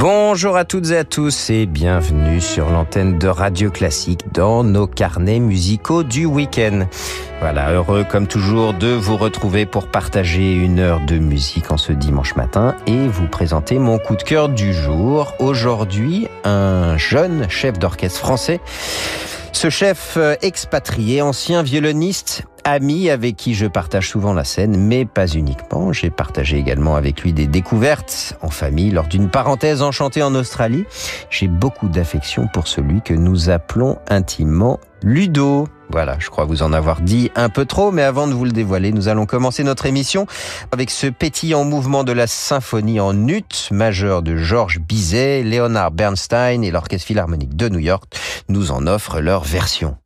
Bonjour à toutes et à tous et bienvenue sur l'antenne de Radio Classique dans nos carnets musicaux du week-end. Voilà, heureux comme toujours de vous retrouver pour partager une heure de musique en ce dimanche matin et vous présenter mon coup de cœur du jour. Aujourd'hui, un jeune chef d'orchestre français. Ce chef euh, expatrié, ancien violoniste, ami avec qui je partage souvent la scène, mais pas uniquement. J'ai partagé également avec lui des découvertes en famille lors d'une parenthèse enchantée en Australie. J'ai beaucoup d'affection pour celui que nous appelons intimement Ludo. Voilà, je crois vous en avoir dit un peu trop, mais avant de vous le dévoiler, nous allons commencer notre émission avec ce pétillant mouvement de la symphonie en ut majeur de Georges Bizet, Leonard Bernstein et l'Orchestre Philharmonique de New York nous en offrent leur version.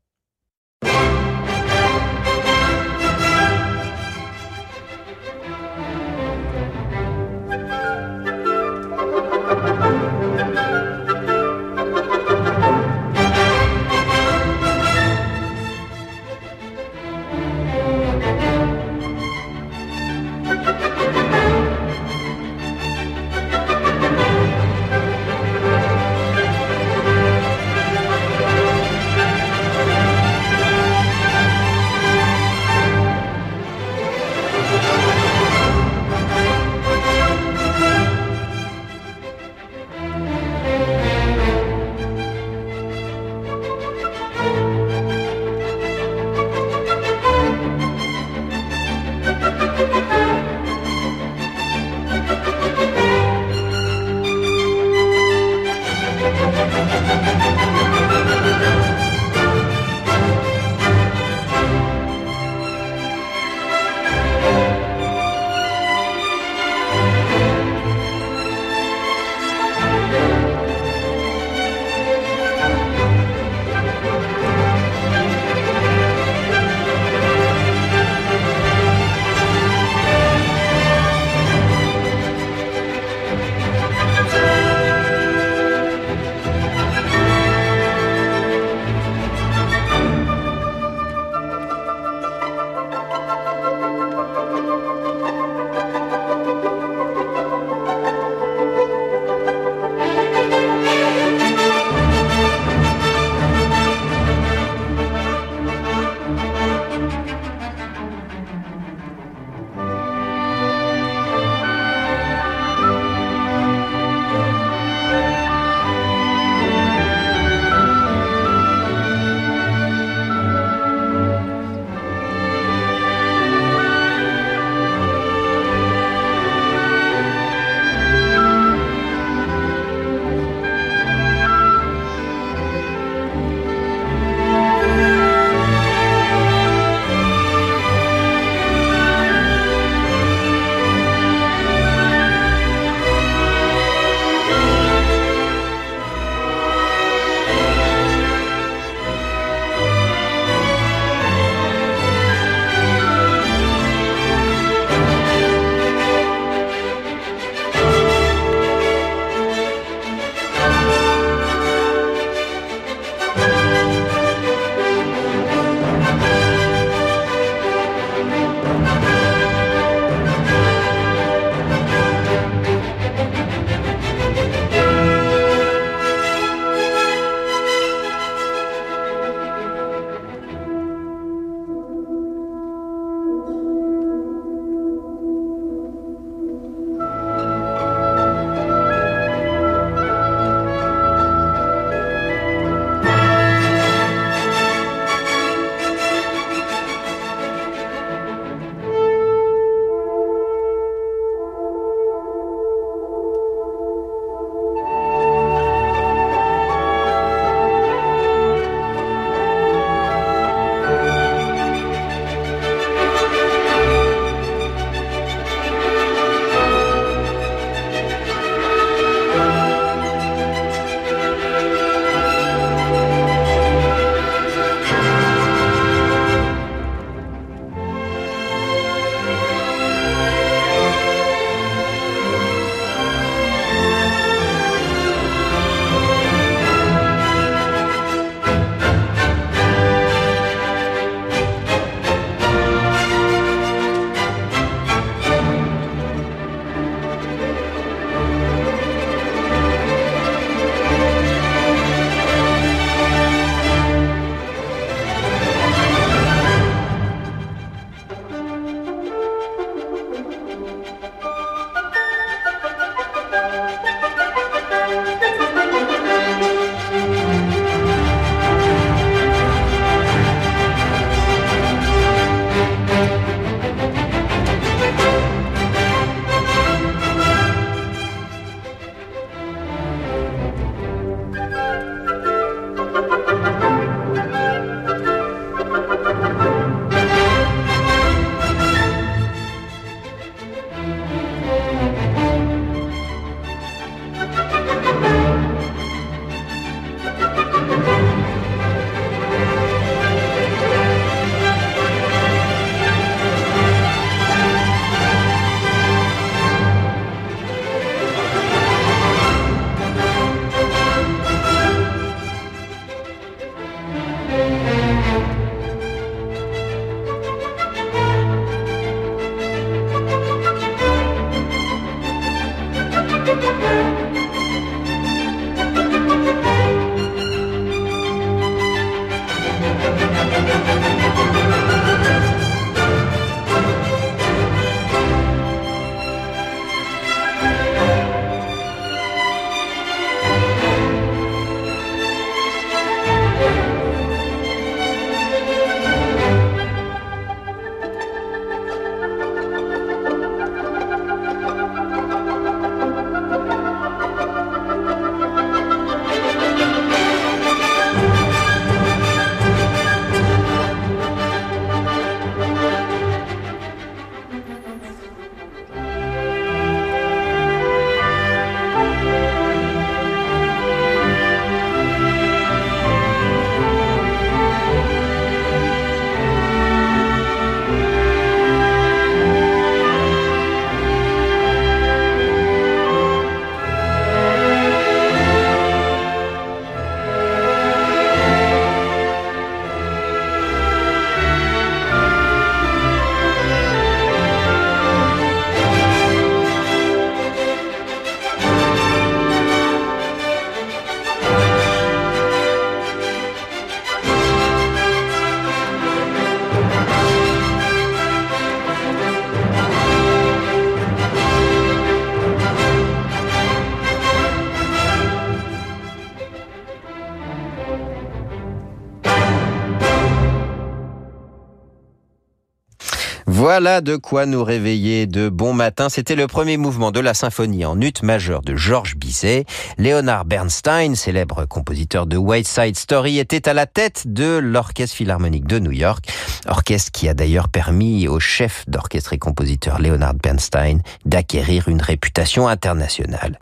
Voilà de quoi nous réveiller de bon matin. C'était le premier mouvement de la symphonie en ut majeur de Georges Bizet. Leonard Bernstein, célèbre compositeur de White Side Story, était à la tête de l'Orchestre Philharmonique de New York. Orchestre qui a d'ailleurs permis au chef d'orchestre et compositeur Leonard Bernstein d'acquérir une réputation internationale.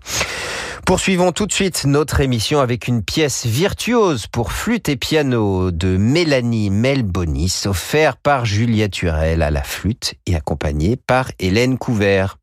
Poursuivons tout de suite notre émission avec une pièce virtuose pour flûte et piano de Mélanie Melbonis, offert par Julia Turel à la flûte et accompagnée par Hélène Couvert.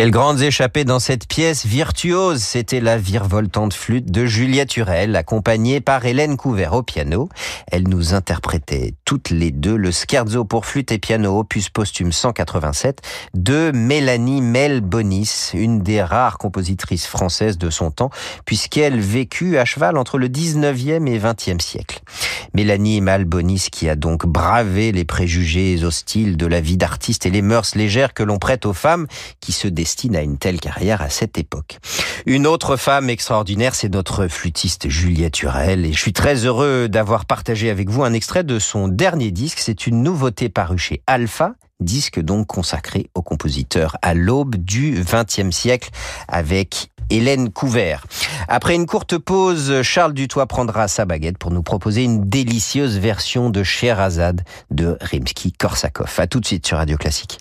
Quelles grandes échappées dans cette pièce virtuose. C'était la virevoltante flûte de Julia Turel, accompagnée par Hélène Couvert au piano. Elle nous interprétait toutes les deux le scherzo pour flûte et piano opus posthume 187 de Mélanie Mel Bonis, une des rares compositrices françaises de son temps, puisqu'elle vécut à cheval entre le 19e et 20e siècle. Mélanie Malbonis qui a donc bravé les préjugés hostiles de la vie d'artiste et les mœurs légères que l'on prête aux femmes qui se destinent à une telle carrière à cette époque. Une autre femme extraordinaire, c'est notre flûtiste Juliette Turel et je suis très heureux d'avoir partagé avec vous un extrait de son dernier disque. C'est une nouveauté parue chez Alpha disque donc consacré au compositeur à l'aube du XXe siècle avec Hélène Couvert. Après une courte pause, Charles Dutoit prendra sa baguette pour nous proposer une délicieuse version de Sherazade de Rimsky-Korsakov. À tout de suite sur Radio Classique.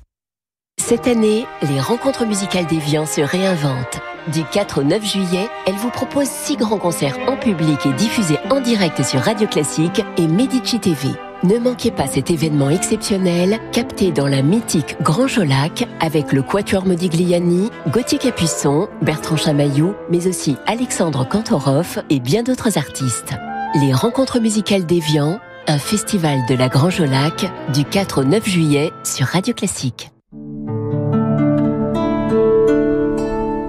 Cette année, les rencontres musicales d'Evian se réinventent. Du 4 au 9 juillet, elle vous propose six grands concerts en public et diffusés en direct sur Radio Classique et Medici TV. Ne manquez pas cet événement exceptionnel, capté dans la mythique Grand Jolac, avec le Quatuor Modigliani, Gauthier Capuçon, Bertrand Chamaillou, mais aussi Alexandre Kantorov et bien d'autres artistes. Les rencontres musicales d'Evian, un festival de la Grand Jolac, du 4 au 9 juillet sur Radio Classique.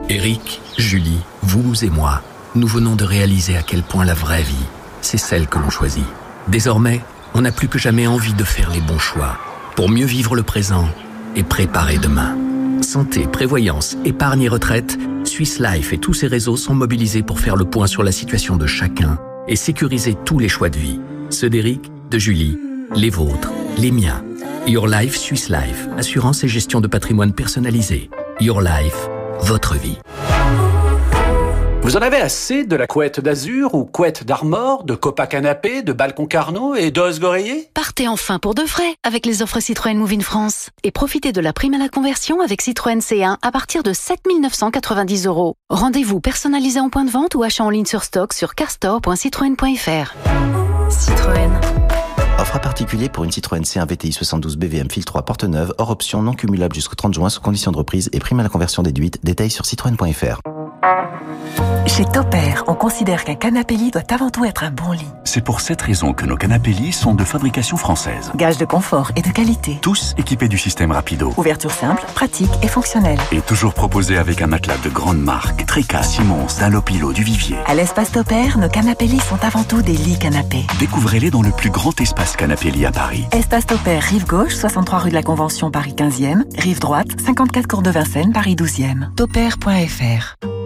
Eric, Julie, vous et moi, nous venons de réaliser à quel point la vraie vie, c'est celle que l'on choisit. Désormais, on n'a plus que jamais envie de faire les bons choix pour mieux vivre le présent et préparer demain. Santé, prévoyance, épargne et retraite, Swiss Life et tous ses réseaux sont mobilisés pour faire le point sur la situation de chacun et sécuriser tous les choix de vie. Ceux d'Éric, de Julie, les vôtres, les miens. Your Life Swiss Life, assurance et gestion de patrimoine personnalisé. Your Life, votre vie. Vous en avez assez de la couette d'azur ou couette d'armor, de copa canapé, de balcon carnot et d'os goreiller Partez enfin pour de vrai avec les offres Citroën Move in France et profitez de la prime à la conversion avec Citroën C1 à partir de 7 990 euros. Rendez-vous personnalisé en point de vente ou achat en ligne sur stock sur carstore.citroën.fr. Citroën. Offre à particulier pour une Citroën C1 VTI 72 BVM fil 3 porte neuve, hors option non cumulable jusqu'au 30 juin sous condition de reprise et prime à la conversion déduite. Détails sur citroën.fr. Chez Topair, on considère qu'un canapé lit doit avant tout être un bon lit. C'est pour cette raison que nos canapés lits sont de fabrication française. Gage de confort et de qualité. Tous équipés du système Rapido. Ouverture simple, pratique et fonctionnelle. Et toujours proposés avec un matelas de grande marque. Treca, Simons, Dunlopilo, du Vivier. À l'espace Topair, nos canapés lits sont avant tout des lits canapés. Découvrez-les dans le plus grand espace canapé lit à Paris. Espace Topair, rive gauche, 63 rue de la Convention, Paris 15e. Rive droite, 54 cours de Vincennes, Paris 12e. Topair.fr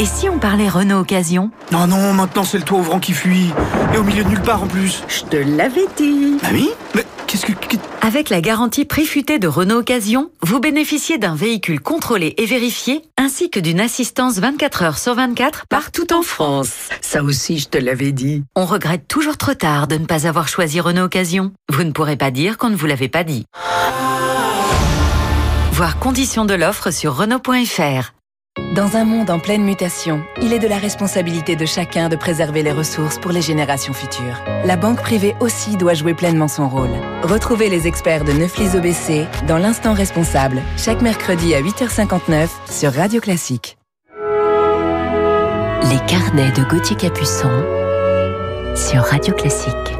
Et si on parlait Renault Occasion? Non, non, maintenant c'est le toit ouvrant qui fuit. Et au milieu de nulle part en plus. Je te l'avais dit. Ah oui Mais qu'est-ce que... Avec la garantie prix futée de Renault Occasion, vous bénéficiez d'un véhicule contrôlé et vérifié, ainsi que d'une assistance 24 heures sur 24 partout en France. Ça aussi, je te l'avais dit. On regrette toujours trop tard de ne pas avoir choisi Renault Occasion. Vous ne pourrez pas dire qu'on ne vous l'avait pas dit. Voir conditions de l'offre sur Renault.fr. Dans un monde en pleine mutation, il est de la responsabilité de chacun de préserver les ressources pour les générations futures. La banque privée aussi doit jouer pleinement son rôle. Retrouvez les experts de Neuflis OBC dans l'instant responsable, chaque mercredi à 8h59 sur Radio Classique. Les carnets de Gauthier Capuçon sur Radio Classique.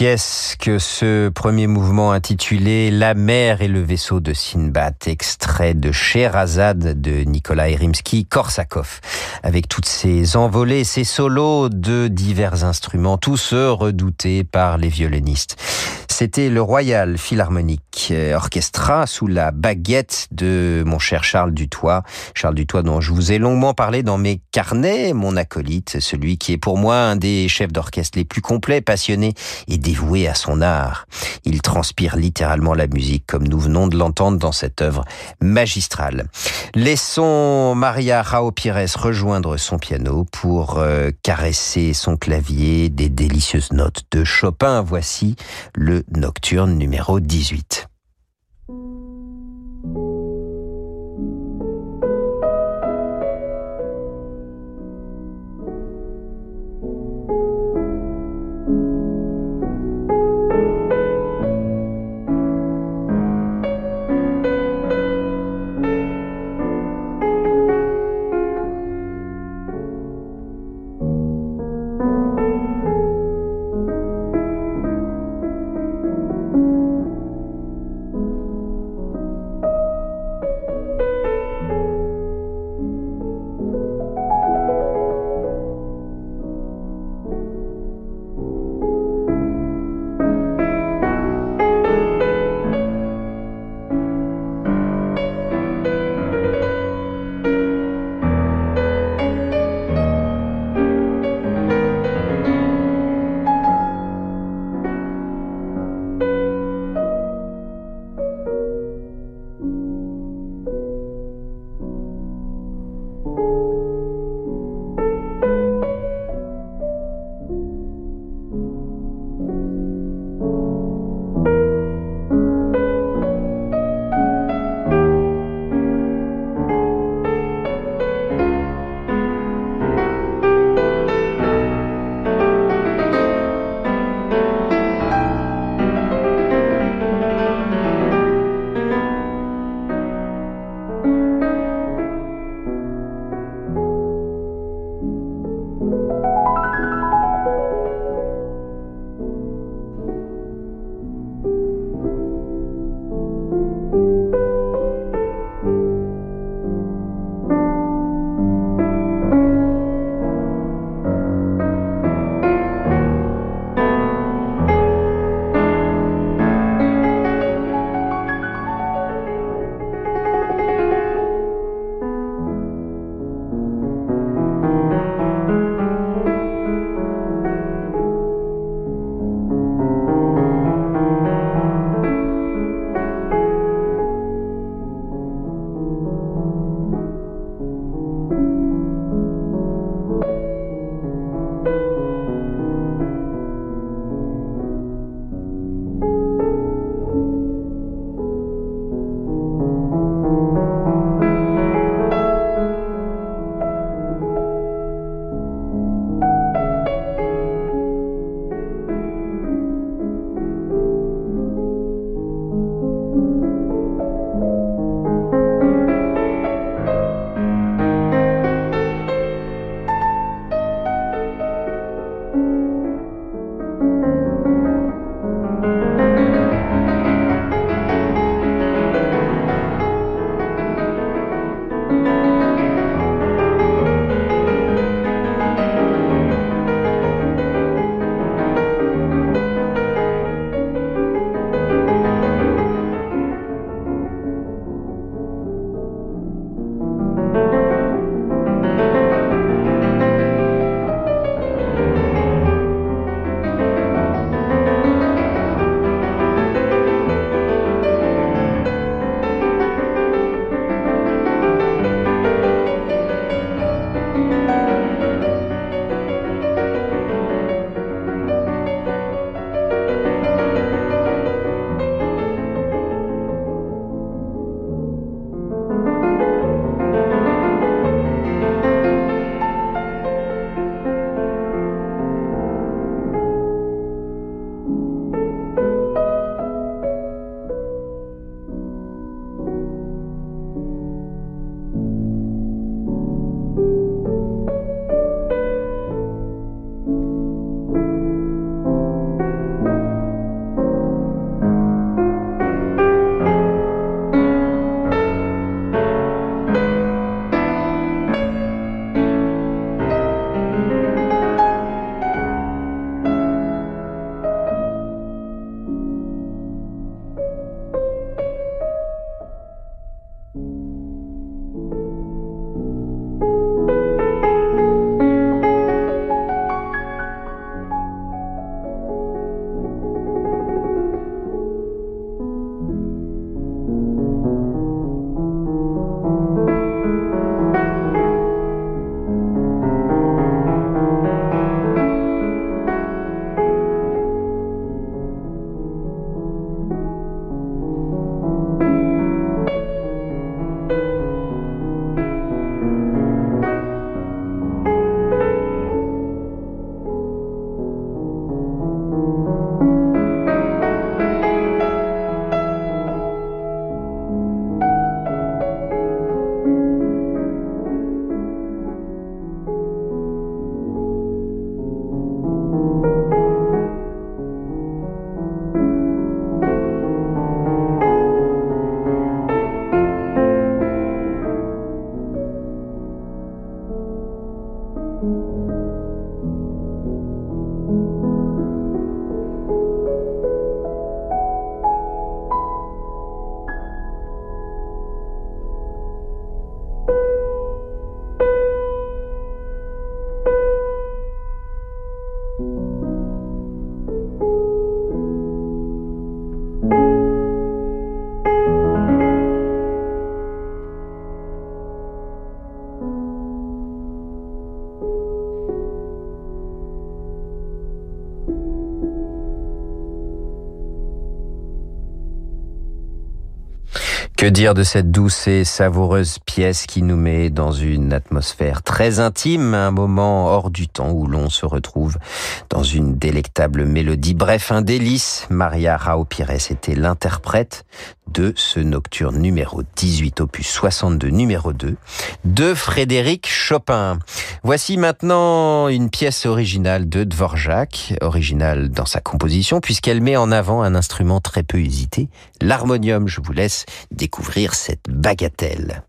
Pièce que ce premier mouvement intitulé La mer et le vaisseau de Sinbad, extrait de Sherazade de Nikolai Rimsky-Korsakov, avec toutes ses envolées, ses solos de divers instruments, tous redoutés par les violonistes. C'était le Royal Philharmonic Orchestra sous la baguette de mon cher Charles Dutoit. Charles Dutoit dont je vous ai longuement parlé dans mes carnets, mon acolyte, celui qui est pour moi un des chefs d'orchestre les plus complets, passionnés et dévoués à son art. Il transpire littéralement la musique comme nous venons de l'entendre dans cette œuvre magistrale. Laissons Maria Rao Pires rejoindre son piano pour euh, caresser son clavier des délicieuses notes de Chopin. Voici le nocturne numéro 18. Que dire de cette douce et savoureuse pièce qui nous met dans une atmosphère très intime, un moment hors du temps où l'on se retrouve dans une délectable mélodie. Bref, un délice. Maria Rao Pires était l'interprète de ce nocturne numéro 18 opus 62 numéro 2 de Frédéric Chopin. Voici maintenant une pièce originale de Dvorak, originale dans sa composition puisqu'elle met en avant un instrument très peu usité, l'harmonium. Je vous laisse découvrir cette bagatelle.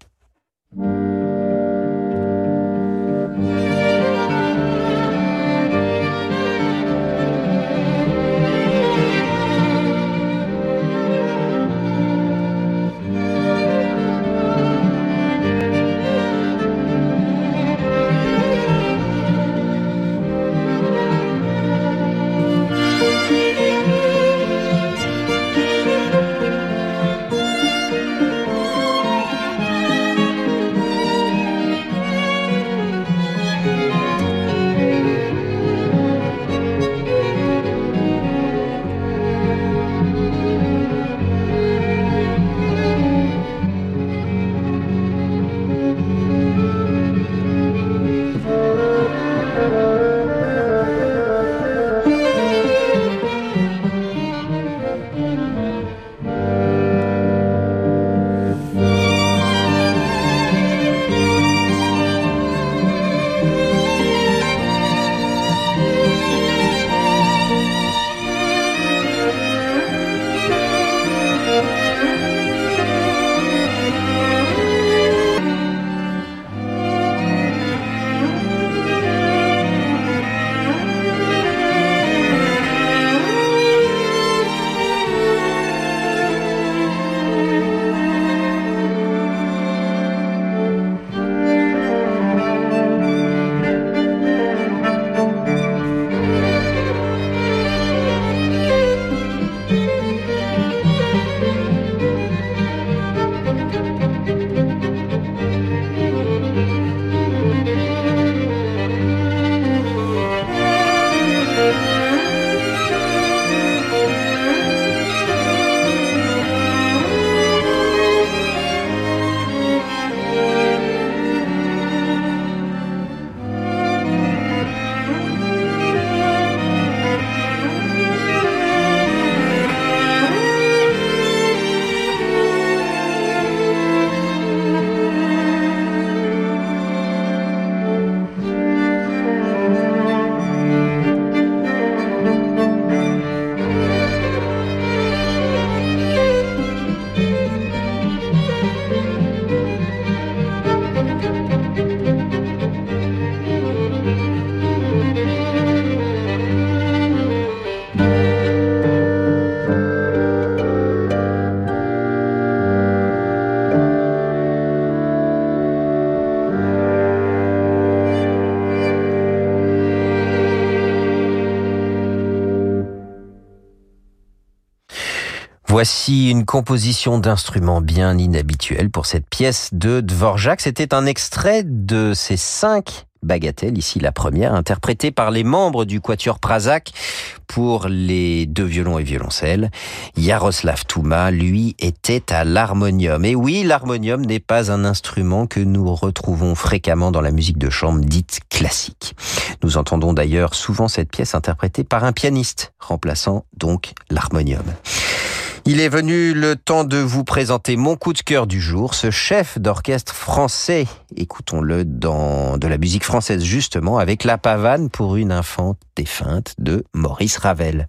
Voici une composition d'instruments bien inhabituelle pour cette pièce de Dvorak. C'était un extrait de ces cinq bagatelles, ici la première, interprétée par les membres du Quatuor Prazak pour les deux violons et violoncelles. Yaroslav Touma, lui, était à l'harmonium. Et oui, l'harmonium n'est pas un instrument que nous retrouvons fréquemment dans la musique de chambre dite classique. Nous entendons d'ailleurs souvent cette pièce interprétée par un pianiste, remplaçant donc l'harmonium. Il est venu le temps de vous présenter mon coup de cœur du jour, ce chef d'orchestre français. Écoutons-le dans de la musique française justement avec La pavane pour une infante défunte de Maurice Ravel.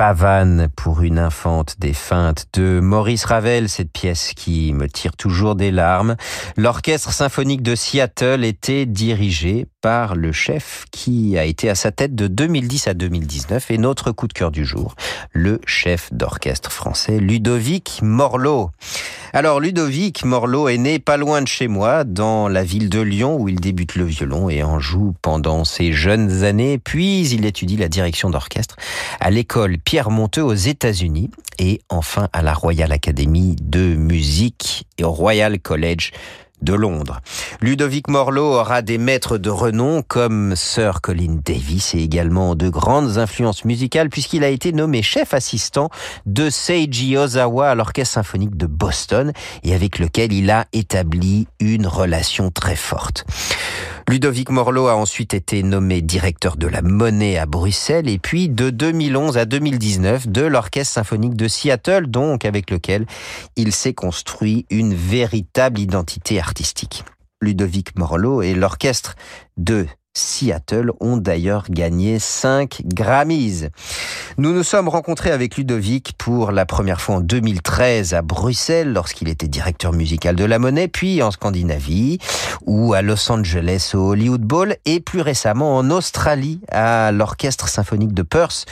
Pavane pour une infante des feintes de Maurice Ravel, cette pièce qui me tire toujours des larmes. L'orchestre symphonique de Seattle était dirigé par le chef qui a été à sa tête de 2010 à 2019 et notre coup de cœur du jour, le chef d'orchestre français Ludovic Morlot. Alors Ludovic Morlot est né pas loin de chez moi, dans la ville de Lyon où il débute le violon et en joue pendant ses jeunes années, puis il étudie la direction d'orchestre à l'école Pierre Monteux aux États-Unis et enfin à la Royal Academy de musique et au Royal College de Londres. Ludovic Morlot aura des maîtres de renom comme Sir Colin Davis et également de grandes influences musicales puisqu'il a été nommé chef assistant de Seiji Ozawa à l'Orchestre symphonique de Boston et avec lequel il a établi une relation très forte. Ludovic Morlot a ensuite été nommé directeur de la monnaie à Bruxelles et puis de 2011 à 2019 de l'Orchestre symphonique de Seattle, donc avec lequel il s'est construit une véritable identité artistique. Ludovic Morlot et l'orchestre de Seattle ont d'ailleurs gagné 5 Grammys. Nous nous sommes rencontrés avec Ludovic pour la première fois en 2013 à Bruxelles lorsqu'il était directeur musical de la Monnaie, puis en Scandinavie ou à Los Angeles au Hollywood Bowl et plus récemment en Australie à l'Orchestre symphonique de Perth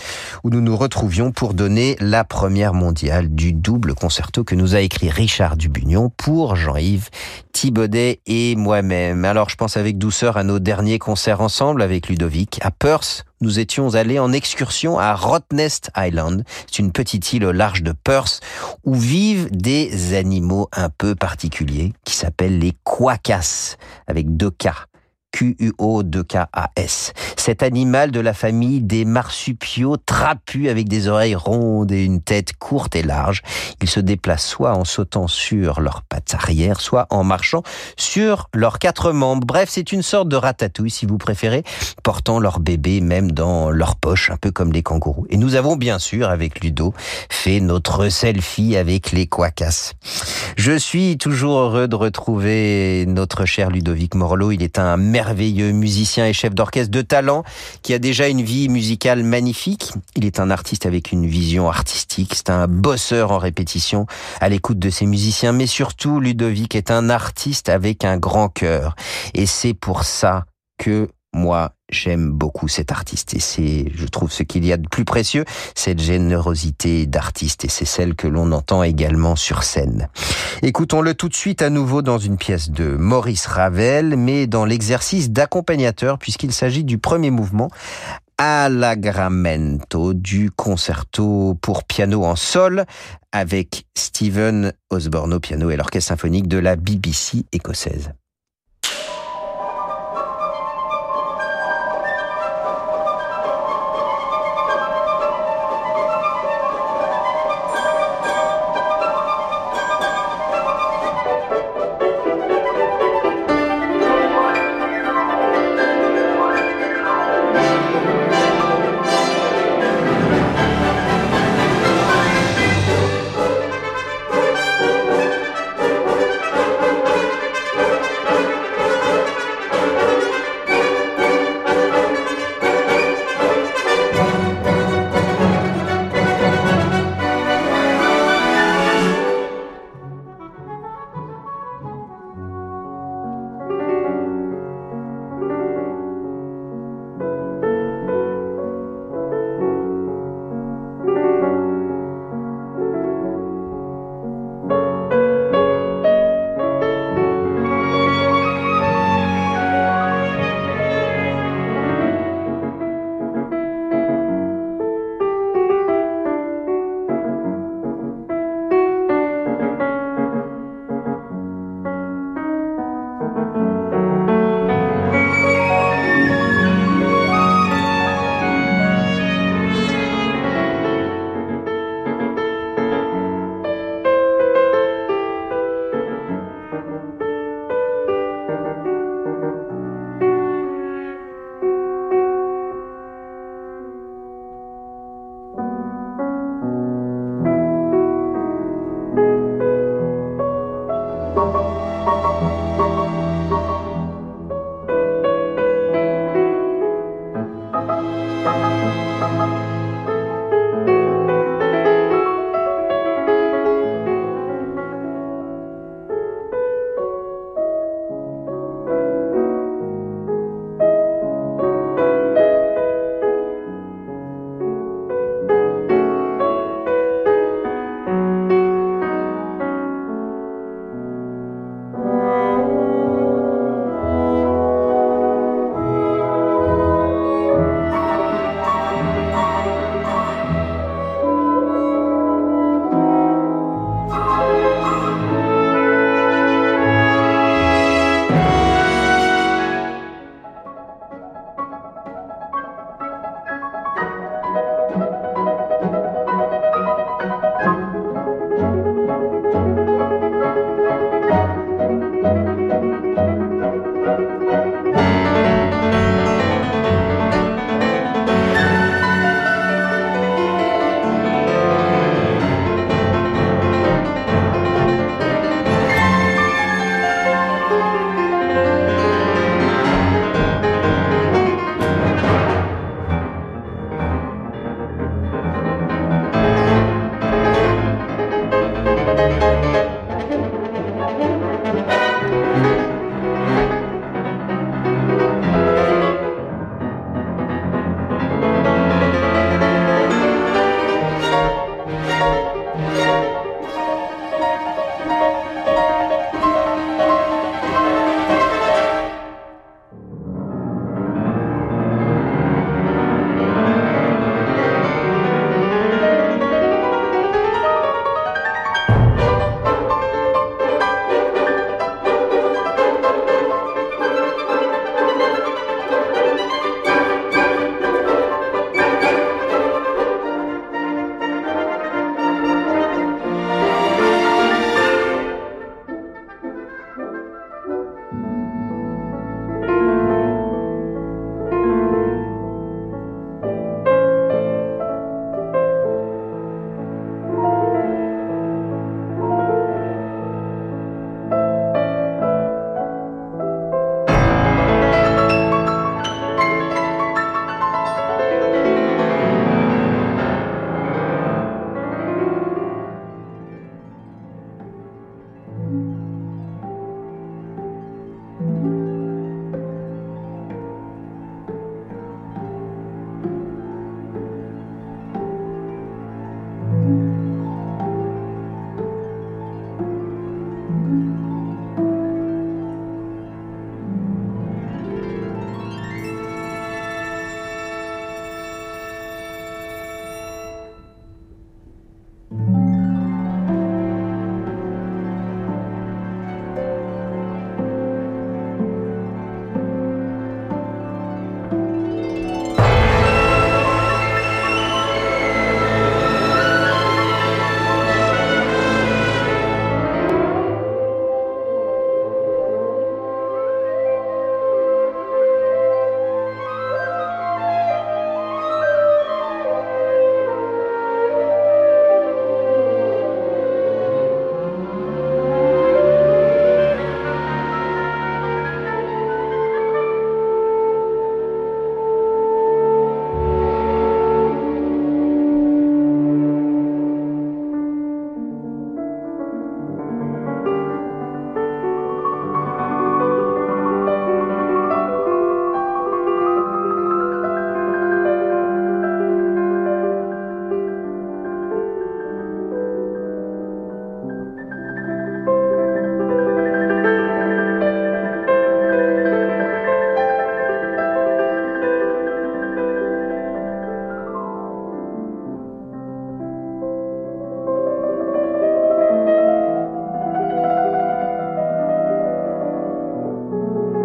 où nous nous retrouvions pour donner la première mondiale du double concerto que nous a écrit Richard Dubugnon pour Jean-Yves Thibaudet et moi-même. Alors je pense avec douceur à nos derniers concerts ensemble avec Ludovic à Perth. Nous étions allés en excursion à Rottnest Island. C'est une petite île au large de Perth où vivent des animaux un peu particuliers qui s'appellent les quacas avec deux K. Q-U-O-2-K-A-S. Cet animal de la famille des marsupiaux trapus avec des oreilles rondes et une tête courte et large. Ils se déplacent soit en sautant sur leurs pattes arrière, soit en marchant sur leurs quatre membres. Bref, c'est une sorte de ratatouille, si vous préférez, portant leur bébé même dans leur poche, un peu comme les kangourous. Et nous avons bien sûr, avec Ludo, fait notre selfie avec les quacas. Je suis toujours heureux de retrouver notre cher Ludovic Morlot. Il est un merveilleux musicien et chef d'orchestre de talent qui a déjà une vie musicale magnifique. Il est un artiste avec une vision artistique. C'est un bosseur en répétition à l'écoute de ses musiciens. Mais surtout, Ludovic est un artiste avec un grand cœur. Et c'est pour ça que moi, j'aime beaucoup cet artiste et c'est, je trouve, ce qu'il y a de plus précieux, cette générosité d'artiste et c'est celle que l'on entend également sur scène. Écoutons-le tout de suite à nouveau dans une pièce de Maurice Ravel, mais dans l'exercice d'accompagnateur puisqu'il s'agit du premier mouvement Allegramento du concerto pour piano en sol avec Stephen Osborne au piano et l'orchestre symphonique de la BBC écossaise.